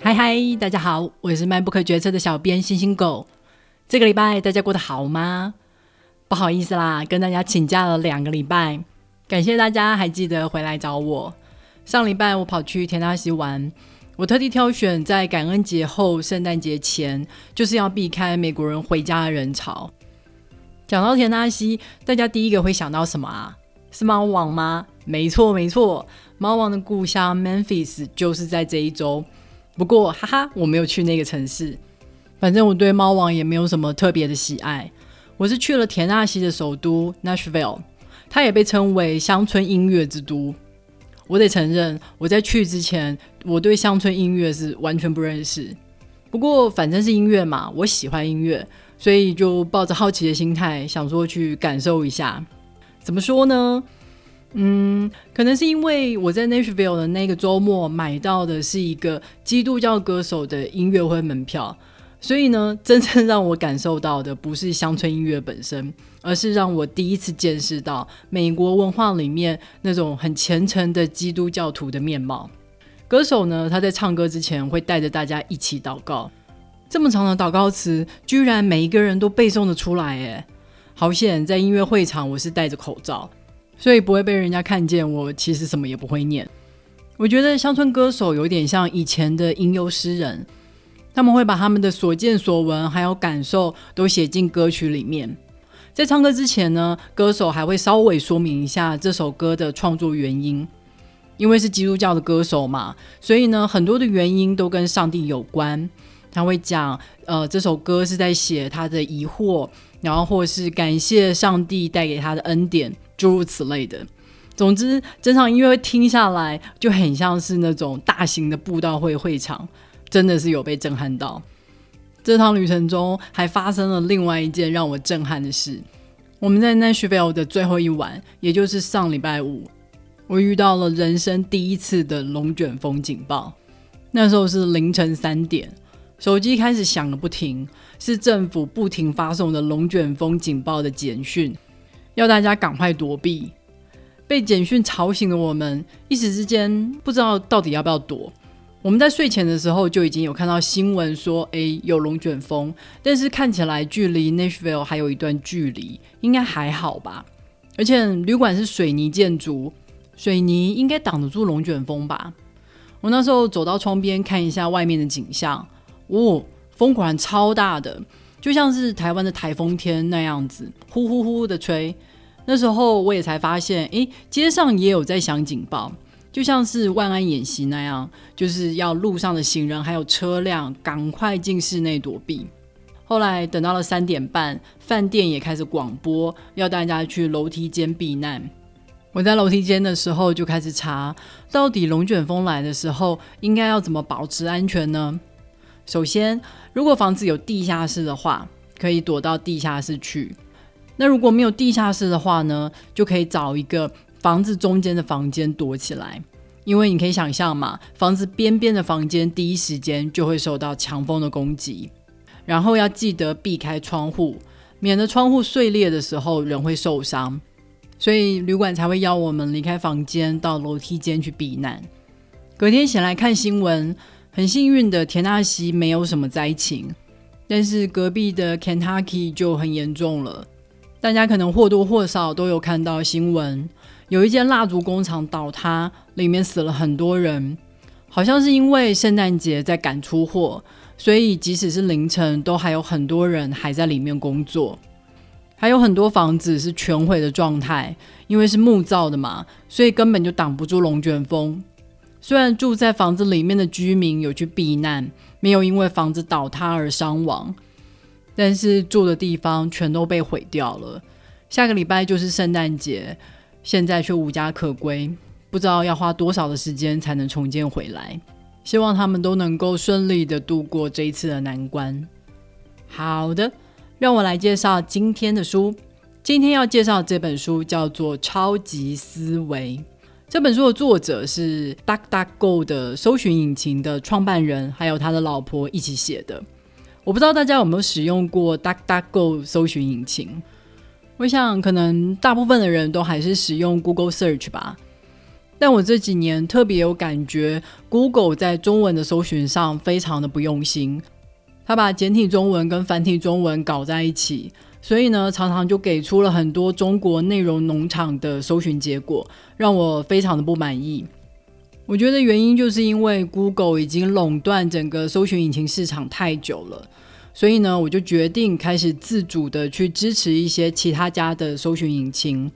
嗨嗨，大家好，我是卖不可决策的小编星星狗。这个礼拜大家过得好吗？不好意思啦，跟大家请假了两个礼拜，感谢大家还记得回来找我。上礼拜我跑去田纳西玩，我特地挑选在感恩节后、圣诞节前，就是要避开美国人回家的人潮。讲到田纳西，大家第一个会想到什么啊？是猫王吗？没错没错，猫王的故乡 Memphis 就是在这一周。不过，哈哈，我没有去那个城市。反正我对猫王也没有什么特别的喜爱。我是去了田纳西的首都 Nashville，它也被称为乡村音乐之都。我得承认，我在去之前，我对乡村音乐是完全不认识。不过，反正是音乐嘛，我喜欢音乐，所以就抱着好奇的心态，想说去感受一下。怎么说呢？嗯，可能是因为我在 Nashville 的那个周末买到的是一个基督教歌手的音乐会门票，所以呢，真正让我感受到的不是乡村音乐本身，而是让我第一次见识到美国文化里面那种很虔诚的基督教徒的面貌。歌手呢，他在唱歌之前会带着大家一起祷告，这么长的祷告词，居然每一个人都背诵的出来，哎，好险！在音乐会场我是戴着口罩。所以不会被人家看见，我其实什么也不会念。我觉得乡村歌手有点像以前的吟游诗人，他们会把他们的所见所闻还有感受都写进歌曲里面。在唱歌之前呢，歌手还会稍微说明一下这首歌的创作原因。因为是基督教的歌手嘛，所以呢，很多的原因都跟上帝有关。他会讲，呃，这首歌是在写他的疑惑，然后或是感谢上帝带给他的恩典。诸如此类的，总之，整场音乐会听下来就很像是那种大型的布道会会场，真的是有被震撼到。这趟旅程中还发生了另外一件让我震撼的事，我们在 Nashville 的最后一晚，也就是上礼拜五，我遇到了人生第一次的龙卷风警报。那时候是凌晨三点，手机开始响个不停，是政府不停发送的龙卷风警报的简讯。要大家赶快躲避，被简讯吵醒的我们，一时之间不知道到底要不要躲。我们在睡前的时候就已经有看到新闻说，诶有龙卷风，但是看起来距离 Nashville 还有一段距离，应该还好吧？而且旅馆是水泥建筑，水泥应该挡得住龙卷风吧？我那时候走到窗边看一下外面的景象，哦，风果然超大的。就像是台湾的台风天那样子，呼呼呼的吹。那时候我也才发现，诶，街上也有在响警报，就像是万安演习那样，就是要路上的行人还有车辆赶快进室内躲避。后来等到了三点半，饭店也开始广播要大家去楼梯间避难。我在楼梯间的时候就开始查，到底龙卷风来的时候应该要怎么保持安全呢？首先，如果房子有地下室的话，可以躲到地下室去。那如果没有地下室的话呢，就可以找一个房子中间的房间躲起来。因为你可以想象嘛，房子边边的房间第一时间就会受到强风的攻击。然后要记得避开窗户，免得窗户碎裂的时候人会受伤。所以旅馆才会要我们离开房间，到楼梯间去避难。隔天醒来看新闻。很幸运的，田纳西没有什么灾情，但是隔壁的 Kentucky 就很严重了。大家可能或多或少都有看到新闻，有一间蜡烛工厂倒塌，里面死了很多人，好像是因为圣诞节在赶出货，所以即使是凌晨，都还有很多人还在里面工作。还有很多房子是全毁的状态，因为是木造的嘛，所以根本就挡不住龙卷风。虽然住在房子里面的居民有去避难，没有因为房子倒塌而伤亡，但是住的地方全都被毁掉了。下个礼拜就是圣诞节，现在却无家可归，不知道要花多少的时间才能重建回来。希望他们都能够顺利的度过这一次的难关。好的，让我来介绍今天的书。今天要介绍这本书叫做《超级思维》。这本书的作者是 DuckDuckGo 的搜寻引擎的创办人，还有他的老婆一起写的。我不知道大家有没有使用过 DuckDuckGo 搜寻引擎？我想可能大部分的人都还是使用 Google Search 吧。但我这几年特别有感觉，Google 在中文的搜寻上非常的不用心，他把简体中文跟繁体中文搞在一起，所以呢，常常就给出了很多中国内容农场的搜寻结果，让我非常的不满意。我觉得原因就是因为 Google 已经垄断整个搜寻引擎市场太久了，所以呢，我就决定开始自主的去支持一些其他家的搜寻引擎。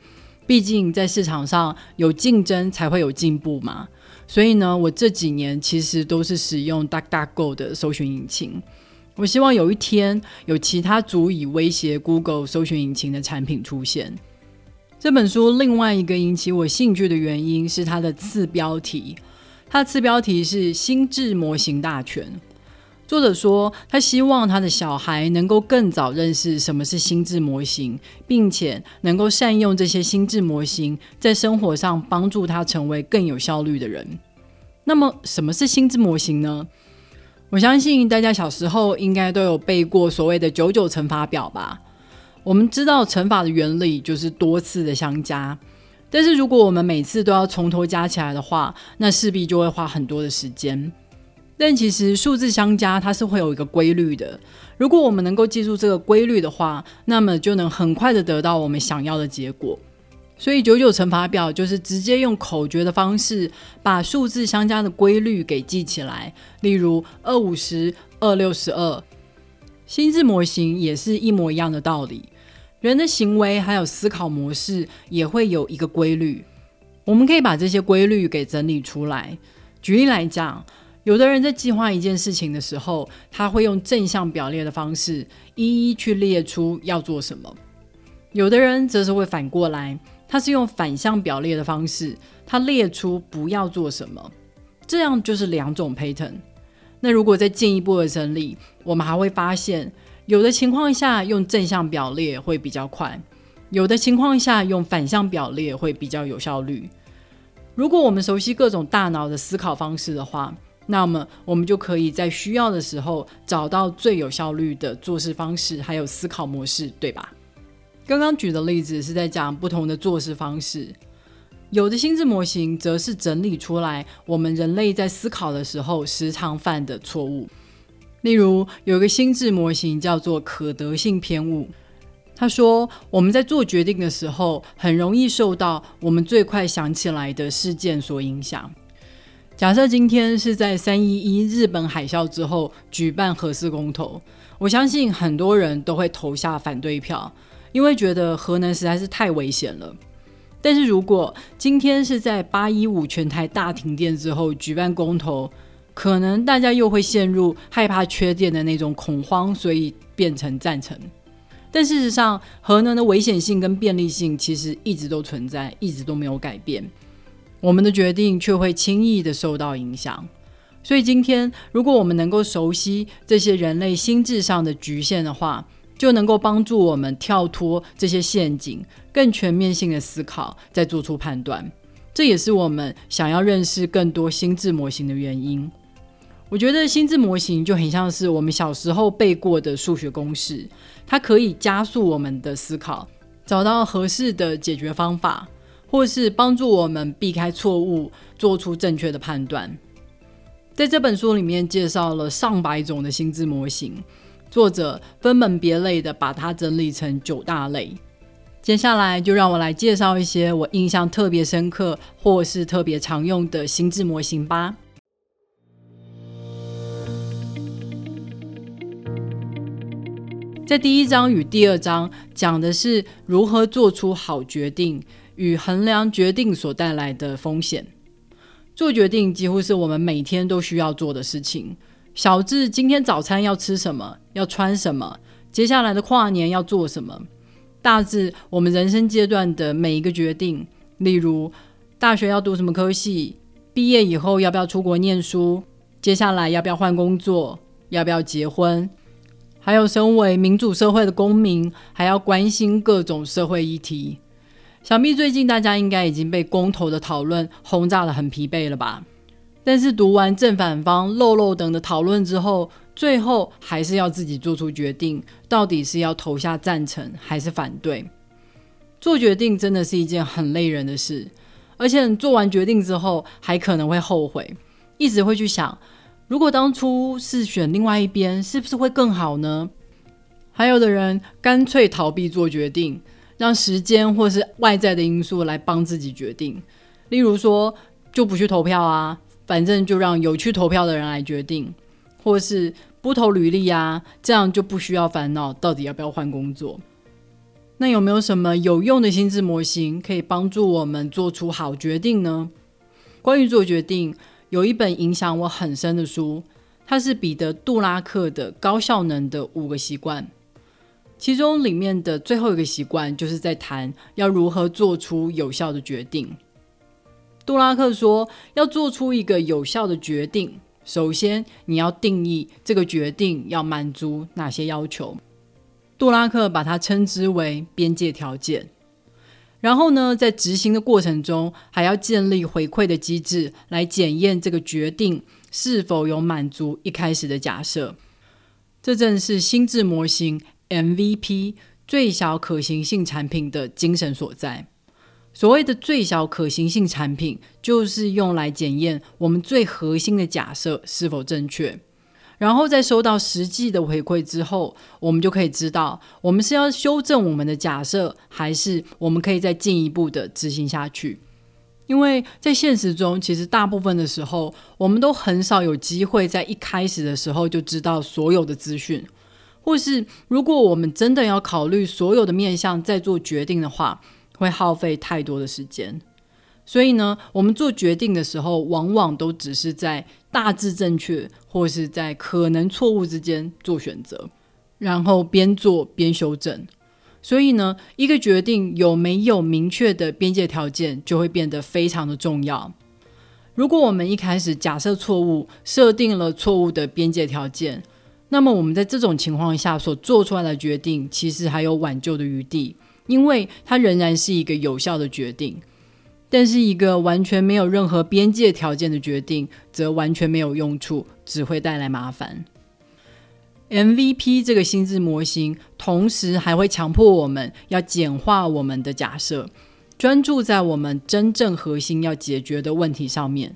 毕竟在市场上有竞争才会有进步嘛，所以呢，我这几年其实都是使用 DuckDuckGo 的搜寻引擎。我希望有一天有其他足以威胁 Google 搜寻引擎的产品出现。这本书另外一个引起我兴趣的原因是它的次标题，它的次标题是“心智模型大全”。作者说，他希望他的小孩能够更早认识什么是心智模型，并且能够善用这些心智模型，在生活上帮助他成为更有效率的人。那么，什么是心智模型呢？我相信大家小时候应该都有背过所谓的九九乘法表吧？我们知道乘法的原理就是多次的相加，但是如果我们每次都要从头加起来的话，那势必就会花很多的时间。但其实数字相加它是会有一个规律的，如果我们能够记住这个规律的话，那么就能很快的得到我们想要的结果。所以九九乘法表就是直接用口诀的方式把数字相加的规律给记起来。例如二五十、二六十二，心智模型也是一模一样的道理。人的行为还有思考模式也会有一个规律，我们可以把这些规律给整理出来。举例来讲。有的人在计划一件事情的时候，他会用正向表列的方式一一去列出要做什么；有的人则是会反过来，他是用反向表列的方式，他列出不要做什么。这样就是两种 pattern。那如果再进一步的整理，我们还会发现，有的情况下用正向表列会比较快，有的情况下用反向表列会比较有效率。如果我们熟悉各种大脑的思考方式的话，那么，我们就可以在需要的时候找到最有效率的做事方式，还有思考模式，对吧？刚刚举的例子是在讲不同的做事方式，有的心智模型则是整理出来我们人类在思考的时候时常犯的错误。例如，有一个心智模型叫做可得性偏误，他说我们在做决定的时候，很容易受到我们最快想起来的事件所影响。假设今天是在三一一日本海啸之后举办核四公投，我相信很多人都会投下反对票，因为觉得核能实在是太危险了。但是如果今天是在八一五全台大停电之后举办公投，可能大家又会陷入害怕缺电的那种恐慌，所以变成赞成。但事实上，核能的危险性跟便利性其实一直都存在，一直都没有改变。我们的决定却会轻易的受到影响，所以今天如果我们能够熟悉这些人类心智上的局限的话，就能够帮助我们跳脱这些陷阱，更全面性的思考，再做出判断。这也是我们想要认识更多心智模型的原因。我觉得心智模型就很像是我们小时候背过的数学公式，它可以加速我们的思考，找到合适的解决方法。或是帮助我们避开错误，做出正确的判断。在这本书里面介绍了上百种的心智模型，作者分门别类的把它整理成九大类。接下来就让我来介绍一些我印象特别深刻或是特别常用的心智模型吧。在第一章与第二章讲的是如何做出好决定。与衡量决定所带来的风险，做决定几乎是我们每天都需要做的事情。小智今天早餐要吃什么，要穿什么，接下来的跨年要做什么；大致我们人生阶段的每一个决定，例如大学要读什么科系，毕业以后要不要出国念书，接下来要不要换工作，要不要结婚，还有身为民主社会的公民，还要关心各种社会议题。想必最近大家应该已经被公投的讨论轰炸的很疲惫了吧？但是读完正反方漏漏等的讨论之后，最后还是要自己做出决定，到底是要投下赞成还是反对？做决定真的是一件很累人的事，而且做完决定之后还可能会后悔，一直会去想，如果当初是选另外一边，是不是会更好呢？还有的人干脆逃避做决定，让时间或是外在的因素来帮自己决定，例如说就不去投票啊，反正就让有去投票的人来决定，或是不投履历啊，这样就不需要烦恼到底要不要换工作。那有没有什么有用的心智模型可以帮助我们做出好决定呢？关于做决定，有一本影响我很深的书，它是彼得·杜拉克的《高效能的五个习惯》。其中里面的最后一个习惯，就是在谈要如何做出有效的决定。杜拉克说，要做出一个有效的决定，首先你要定义这个决定要满足哪些要求。杜拉克把它称之为边界条件。然后呢，在执行的过程中，还要建立回馈的机制，来检验这个决定是否有满足一开始的假设。这正是心智模型。MVP 最小可行性产品的精神所在。所谓的最小可行性产品，就是用来检验我们最核心的假设是否正确。然后在收到实际的回馈之后，我们就可以知道，我们是要修正我们的假设，还是我们可以再进一步的执行下去。因为在现实中，其实大部分的时候，我们都很少有机会在一开始的时候就知道所有的资讯。或是，如果我们真的要考虑所有的面向再做决定的话，会耗费太多的时间。所以呢，我们做决定的时候，往往都只是在大致正确或是在可能错误之间做选择，然后边做边修正。所以呢，一个决定有没有明确的边界条件，就会变得非常的重要。如果我们一开始假设错误，设定了错误的边界条件。那么我们在这种情况下所做出来的决定，其实还有挽救的余地，因为它仍然是一个有效的决定。但是一个完全没有任何边界条件的决定，则完全没有用处，只会带来麻烦。MVP 这个心智模型，同时还会强迫我们要简化我们的假设，专注在我们真正核心要解决的问题上面。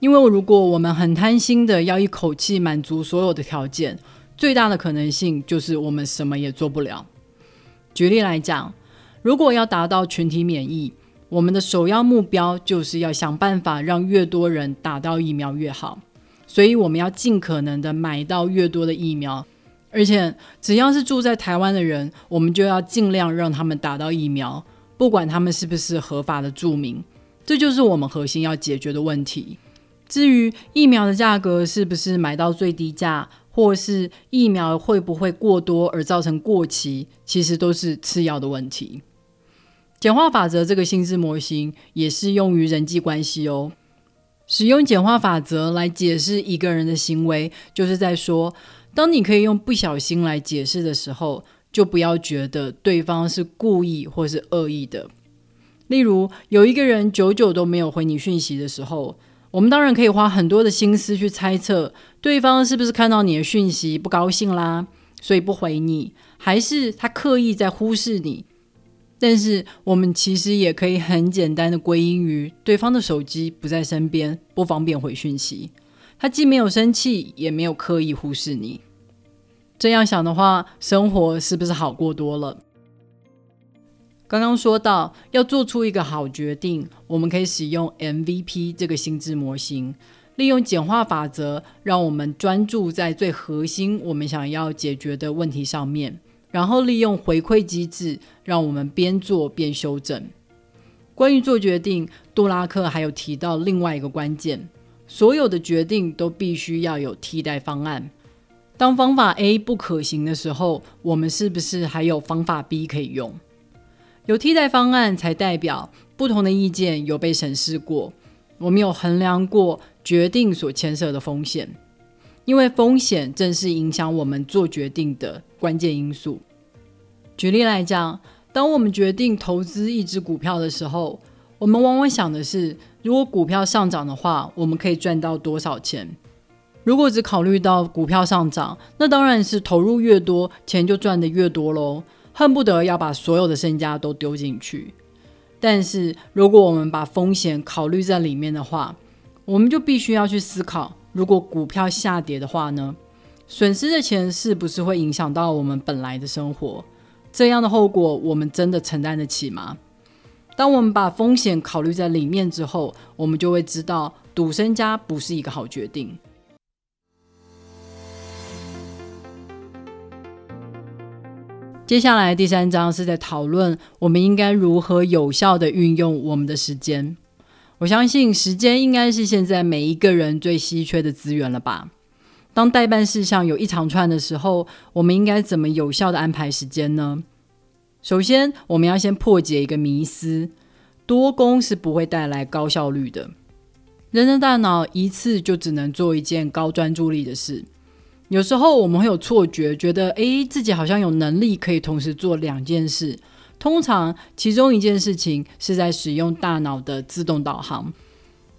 因为如果我们很贪心的要一口气满足所有的条件，最大的可能性就是我们什么也做不了。举例来讲，如果要达到群体免疫，我们的首要目标就是要想办法让越多人打到疫苗越好。所以我们要尽可能的买到越多的疫苗，而且只要是住在台湾的人，我们就要尽量让他们打到疫苗，不管他们是不是合法的住民。这就是我们核心要解决的问题。至于疫苗的价格是不是买到最低价，或是疫苗会不会过多而造成过期，其实都是次要的问题。简化法则这个心智模型也适用于人际关系哦。使用简化法则来解释一个人的行为，就是在说，当你可以用不小心来解释的时候，就不要觉得对方是故意或是恶意的。例如，有一个人久久都没有回你讯息的时候。我们当然可以花很多的心思去猜测对方是不是看到你的讯息不高兴啦，所以不回你，还是他刻意在忽视你。但是我们其实也可以很简单的归因于对方的手机不在身边，不方便回讯息。他既没有生气，也没有刻意忽视你。这样想的话，生活是不是好过多了？刚刚说到要做出一个好决定，我们可以使用 MVP 这个心智模型，利用简化法则，让我们专注在最核心我们想要解决的问题上面，然后利用回馈机制，让我们边做边修正。关于做决定，杜拉克还有提到另外一个关键：所有的决定都必须要有替代方案。当方法 A 不可行的时候，我们是不是还有方法 B 可以用？有替代方案，才代表不同的意见有被审视过。我们有衡量过决定所牵涉的风险，因为风险正是影响我们做决定的关键因素。举例来讲，当我们决定投资一只股票的时候，我们往往想的是，如果股票上涨的话，我们可以赚到多少钱？如果只考虑到股票上涨，那当然是投入越多，钱就赚得越多喽。恨不得要把所有的身家都丢进去，但是如果我们把风险考虑在里面的话，我们就必须要去思考，如果股票下跌的话呢，损失的钱是不是会影响到我们本来的生活？这样的后果，我们真的承担得起吗？当我们把风险考虑在里面之后，我们就会知道赌身家不是一个好决定。接下来第三章是在讨论我们应该如何有效的运用我们的时间。我相信时间应该是现在每一个人最稀缺的资源了吧？当代办事项有一长串的时候，我们应该怎么有效的安排时间呢？首先，我们要先破解一个迷思：多工是不会带来高效率的。人的大脑一次就只能做一件高专注力的事。有时候我们会有错觉，觉得诶自己好像有能力可以同时做两件事。通常，其中一件事情是在使用大脑的自动导航。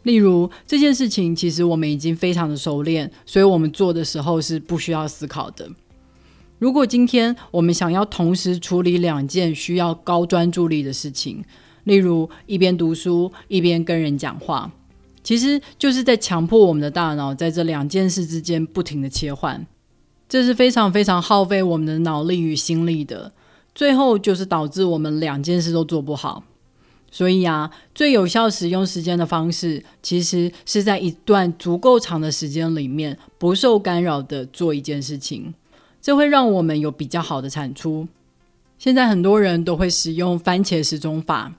例如这件事情，其实我们已经非常的熟练，所以我们做的时候是不需要思考的。如果今天我们想要同时处理两件需要高专注力的事情，例如一边读书一边跟人讲话，其实就是在强迫我们的大脑在这两件事之间不停的切换，这是非常非常耗费我们的脑力与心力的，最后就是导致我们两件事都做不好。所以啊，最有效使用时间的方式，其实是在一段足够长的时间里面，不受干扰的做一件事情，这会让我们有比较好的产出。现在很多人都会使用番茄时钟法，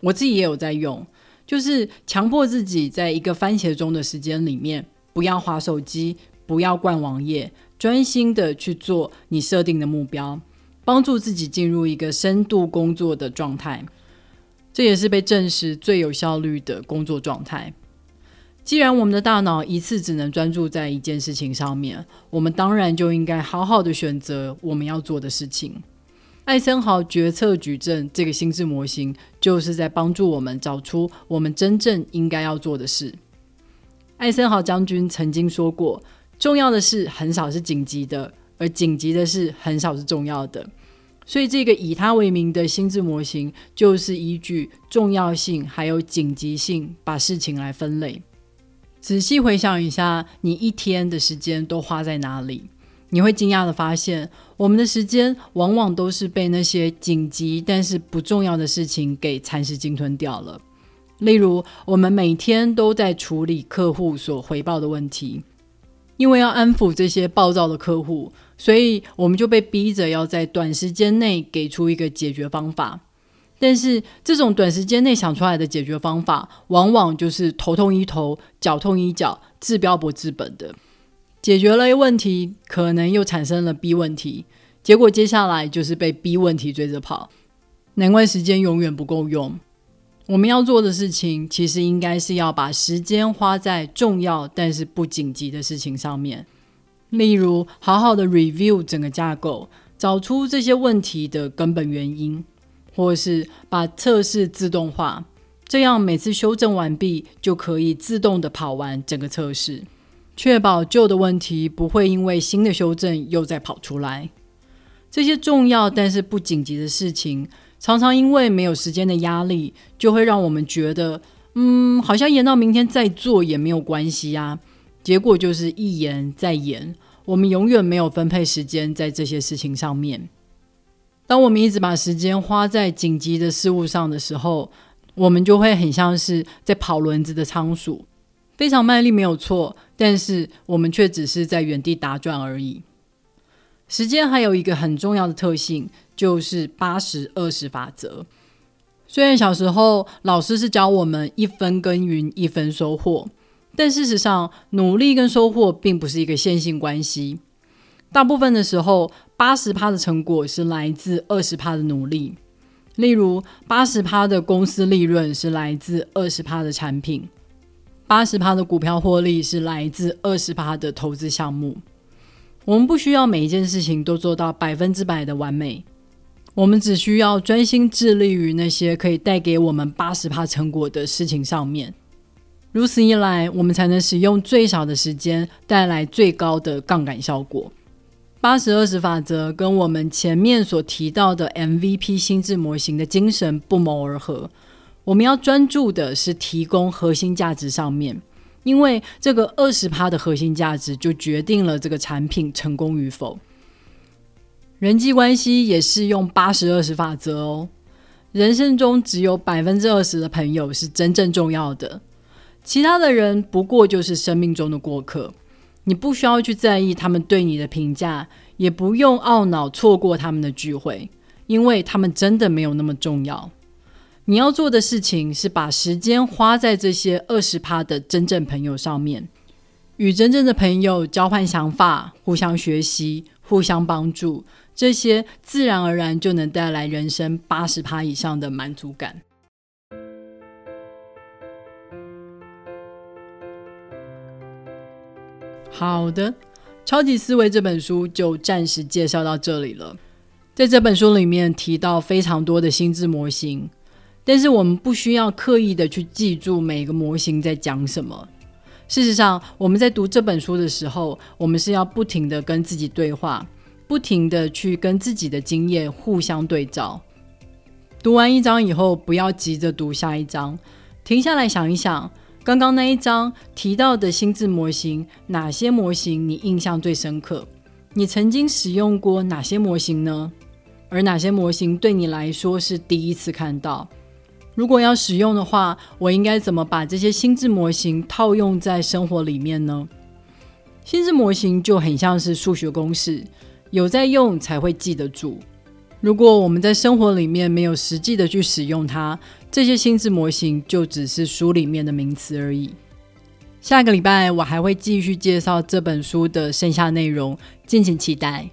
我自己也有在用，就是强迫自己在一个番茄钟的时间里面，不要划手机，不要逛网页，专心的去做你设定的目标，帮助自己进入一个深度工作的状态。这也是被证实最有效率的工作状态。既然我们的大脑一次只能专注在一件事情上面，我们当然就应该好好的选择我们要做的事情。艾森豪决策矩阵这个心智模型，就是在帮助我们找出我们真正应该要做的事。艾森豪将军曾经说过：“重要的事很少是紧急的，而紧急的事很少是重要的。”所以，这个以他为名的心智模型，就是依据重要性还有紧急性，把事情来分类。仔细回想一下，你一天的时间都花在哪里？你会惊讶的发现，我们的时间往往都是被那些紧急但是不重要的事情给蚕食鲸吞掉了。例如，我们每天都在处理客户所回报的问题，因为要安抚这些暴躁的客户。所以我们就被逼着要在短时间内给出一个解决方法，但是这种短时间内想出来的解决方法，往往就是头痛医头，脚痛医脚，治标不治本的。解决了 A 问题，可能又产生了 B 问题，结果接下来就是被 B 问题追着跑。难怪时间永远不够用。我们要做的事情，其实应该是要把时间花在重要但是不紧急的事情上面。例如，好好的 review 整个架构，找出这些问题的根本原因，或是把测试自动化，这样每次修正完毕就可以自动的跑完整个测试，确保旧的问题不会因为新的修正又再跑出来。这些重要但是不紧急的事情，常常因为没有时间的压力，就会让我们觉得，嗯，好像延到明天再做也没有关系呀。结果就是一延再延，我们永远没有分配时间在这些事情上面。当我们一直把时间花在紧急的事物上的时候，我们就会很像是在跑轮子的仓鼠，非常卖力没有错，但是我们却只是在原地打转而已。时间还有一个很重要的特性，就是八十二十法则。虽然小时候老师是教我们一分耕耘一分收获。但事实上，努力跟收获并不是一个线性关系。大部分的时候，八十趴的成果是来自二十趴的努力。例如，八十趴的公司利润是来自二十趴的产品，八十趴的股票获利是来自二十趴的投资项目。我们不需要每一件事情都做到百分之百的完美，我们只需要专心致力于那些可以带给我们八十趴成果的事情上面。如此一来，我们才能使用最少的时间带来最高的杠杆效果。八十二十法则跟我们前面所提到的 MVP 心智模型的精神不谋而合。我们要专注的是提供核心价值上面，因为这个二十趴的核心价值就决定了这个产品成功与否。人际关系也是用八十二十法则哦，人生中只有百分之二十的朋友是真正重要的，其他的人不过就是生命中的过客。你不需要去在意他们对你的评价，也不用懊恼错过他们的聚会，因为他们真的没有那么重要。你要做的事情是把时间花在这些二十趴的真正朋友上面，与真正的朋友交换想法，互相学习，互相帮助，这些自然而然就能带来人生八十趴以上的满足感。好的，《超级思维》这本书就暂时介绍到这里了。在这本书里面提到非常多的心智模型。但是我们不需要刻意的去记住每个模型在讲什么。事实上，我们在读这本书的时候，我们是要不停的跟自己对话，不停的去跟自己的经验互相对照。读完一章以后，不要急着读下一章，停下来想一想，刚刚那一章提到的心智模型，哪些模型你印象最深刻？你曾经使用过哪些模型呢？而哪些模型对你来说是第一次看到？如果要使用的话，我应该怎么把这些心智模型套用在生活里面呢？心智模型就很像是数学公式，有在用才会记得住。如果我们在生活里面没有实际的去使用它，这些心智模型就只是书里面的名词而已。下个礼拜我还会继续介绍这本书的剩下内容，敬请期待。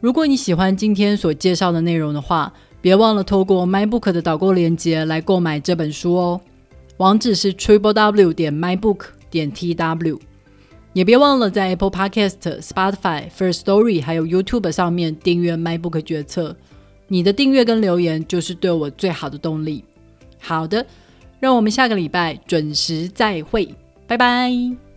如果你喜欢今天所介绍的内容的话，别忘了透过 MyBook 的导购链接来购买这本书哦，网址是 triple w 点 mybook 点 tw。也别忘了在 Apple Podcast、Spotify、First Story 还有 YouTube 上面订阅 MyBook 决策。你的订阅跟留言就是对我最好的动力。好的，让我们下个礼拜准时再会，拜拜。